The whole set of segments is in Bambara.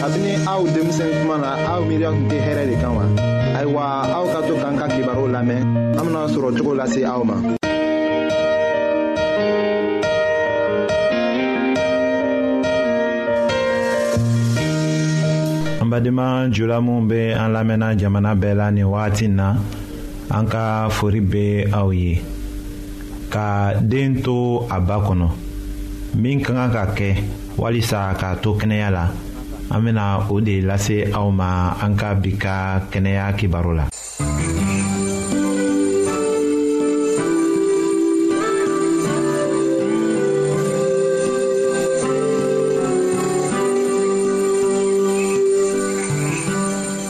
kabini aw denmisɛn kuma na aw miiriya tun tɛ hɛrɛ de kan wa ayiwa aw ka to k'an ka kibaru lamɛn an bena sɔrɔ cogo lase aw ma an badenma jula minw be an lamɛnna jamana bɛɛ la nin wagati na an ka fori be aw ye ka den to a ba kɔnɔ min ka kan ka kɛ walisa k'a to kɛnɛya la an bɛna o de lase aw ma an ka bi ka kɛnɛya kibaru la.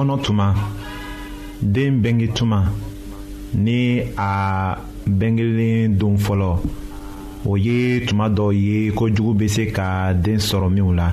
kɔnɔ tuma den bɛnge tuma ni a bɛnkelen don fɔlɔ o ye tuma dɔw ye ko jugu bɛ se ka den sɔrɔ minw la.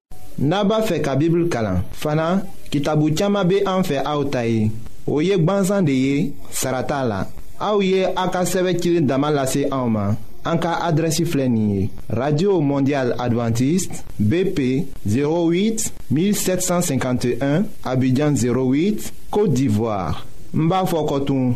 n'a b'a fɛ ka bibulu kalan fana kitabu caman bɛ an fɛ aw ta ye o ye gwansan de ye sara t'a la aw ye a ka sɛbɛn cilen dama lase anw ma an ka adrɛsi filɛ nin ye radio mondial adventiste bp 08 1751 abidjan 08 côte d'ivoire n b'a fɔ kɔtun.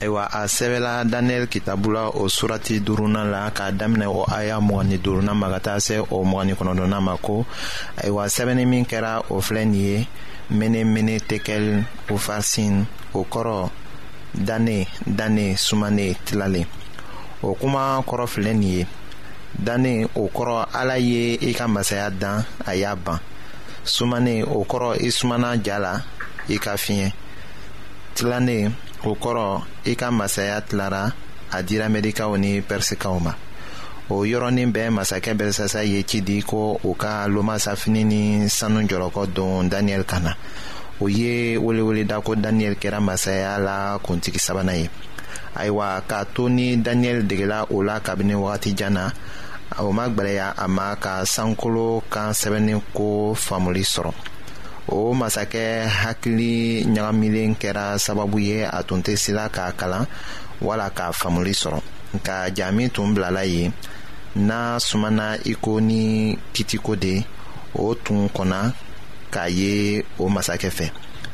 ayiwa a sɛbɛla daniyɛli kitabu la o surati duruna la k'a daminɛ o aya mɔgɔ ni duruna ma ka taa se o mɔgɔ ni kɔnɔdɔnna ma ko ayiwa sɛbɛnni min kɛra o filɛ nin ye mene mene tekɛl o farsin o kɔrɔ dane dane sumane tilalen o kuma kɔrɔ filɛ nin ye dane o kɔrɔ ala ye i ka masaya dan a y'a ban sumane o kɔrɔ i sumana ja la i ka fiɲɛ tilannen o kɔrɔ i ka masaya tilara a dira mɛdikaw ni pɛrisikaw ma o yɔrɔnin bɛɛ masakɛ bɛrisasa ye ci di ko u ka lomasafini ni sanu jɔlɔkɔ don daniyɛli kan na o ye weleweleda ko daniyɛli kɛra masaya la kuntigi sabanan ye ayiwa k'a to ni daniyɛli degela o la kabini wagati jan na o ma gwɛlɛya a ma ka sankolo kan sɛbɛnni ko faamuli sɔrɔ o masakɛ hakili ɲagamilen kɛra sababu ye a tun tɛ sila k'a kalan wala k'a faamuli sɔrɔ nka jaa min tun bilala yen n'a sumana iko ni kitiko de o tun kɔnna k'a ye o masakɛ fɛ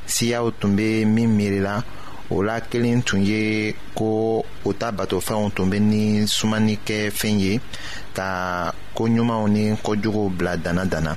siyaw tun bɛ min miirila o la kelen tun ye ko u ta batofɛnw tun bɛ ni sumani kɛ fɛn ye ka ko ɲumanw ni ko juguw bila dana dana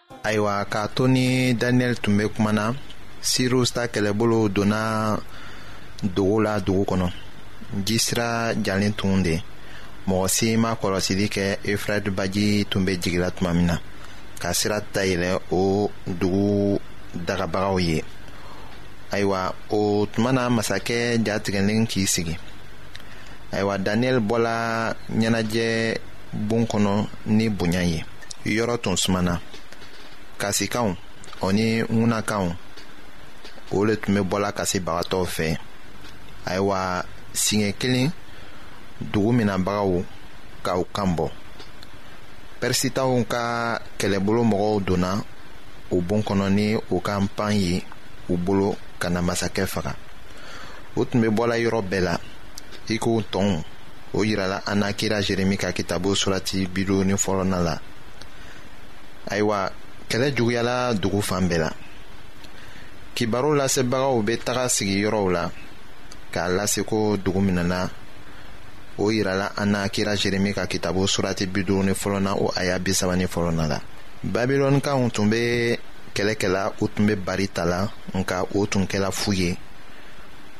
ayiwa k'a to ni daniyɛli tun bɛ kuma na sirusa kɛlɛbolo donna dogo la dugu kɔnɔ ji sira jalen tun de mɔgɔ si ma kɔlɔsili kɛ efirati baji tun bɛ jigila tuma min na ka sira dayɛlɛ o dugu dagabagaw ye ayiwa o tuma na masakɛ jatigɛlen k'i sigi ayiwa daniyɛli bɔla ɲɛnajɛ bon kɔnɔ ni bonya ye yɔrɔ tun sumana kasikanw o ni ŋunakanw o le tun bɛ bɔla kasi bagatɔw fɛ ayiwa siɲɛ kelen dugu minɛnbagaw ka u kan bɔ pɛrisitaw ka kɛlɛbolo mɔgɔw donna u bon kɔnɔ ni u ka npan ye u bolo ka na masakɛ faga u tun bɛ bɔla yɔrɔ bɛɛ la i ko tɔnw o yirala an na kira jeremi ka kitabu surati bilu ni fɔlɔna la ayiwa kɛlɛ juguyala dugu fan bɛɛ la kibaru lasebagaw bɛ taga sigi yɔrɔw la k'a lase ko dugu minɛna o yirala an na kira jeremi ka kitabu surati biduuru ni fɔlɔna o aya bi saba ni fɔlɔna la babilɔnikaw tun bɛ kɛlɛ kɛla u tun bɛ bari ta la nka o tun kɛla fu ye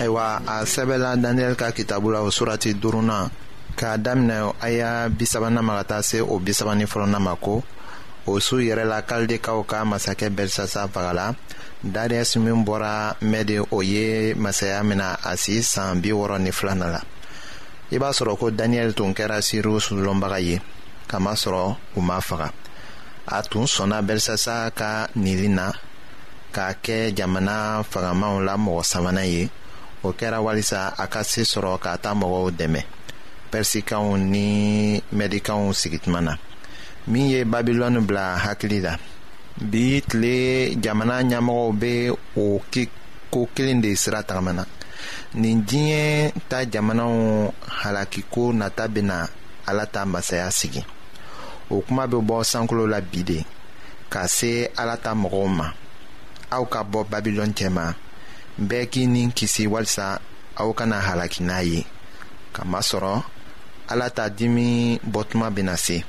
ayiwa a sɛbɛla daniyɛli ka kitabu la o surati duurunan k'a daminɛ a y'a bisabanan ma ka taa se o bisabanin fɔlɔnan ma ko o su yɛrɛ la kaldekaw ka masakɛ belisasa fagala dariyɛsi min bɔra mɛdi o ye masaya mina a si san bi wɔɔrɔ ni filanan la i b'a sɔrɔ ko daniyɛli tun kɛra siriw sulɔnbaga ye kamasɔrɔ u ma faga a tun sɔnna belisasa ka nili na k'a kɛ jamana fangamaw la mɔgɔ sabanan ye o kɛra walisa a ka se sɔrɔ k'a ta mɔgɔw dɛmɛ pɛrisikanw ni mɛdikanw sigituma na min ye babilɔni bila hakili la bi tile jamana ɲɛmɔgɔw bɛ o ko kelen de sira tagamana nin diɲɛ ta jamanaw halakiko nata bɛna ala ta masaya sigi o kuma bɛ bɔ sankolo la bi de ka se ala ta mɔgɔw ma aw ka bɔ babilɔn cɛma bɛɛ k'i ni kisi walisa aw kana halaki n'a ye kamasɔrɔ ala ta dimi bɔtuma bɛna se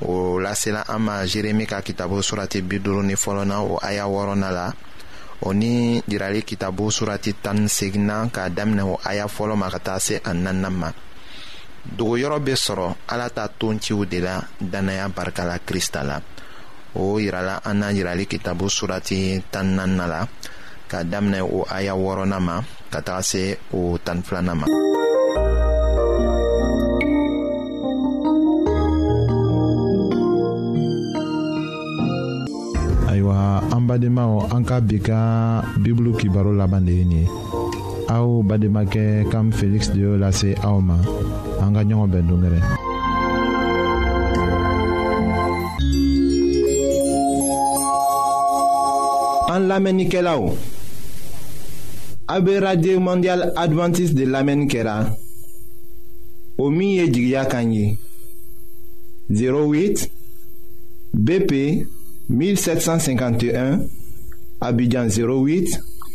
o lasela an ma jeremi ka kitabu surati bi duuru ni fɔlɔ na o aya wɔɔrɔna la o ni jirali kitabu surati tan ni seginna k'a daminɛ o aya fɔlɔ ma ka taa se a naaninan ma dogoyɔrɔ bɛ sɔrɔ ala ta tonciw de la dannaya barika la krista la o yirala an na yirali kitabu surati tan nanna la ka daminɛ o aya wɔɔrɔnan ma ka taga se o tan filanan ma ayiwa an badenmaw an ka bi ka bibulu kibaro laban de ye nin ye aw bademakɛ kam feliksi de y'o lase aw ma an ka ɲɔgɔn bɛn dongɛrɛ an lamɛnnikɛlaw a be radio mondial adventiste de lamɛnni kɛra o min ye jigiya kan ye 08 BP 1751 Abidjan 08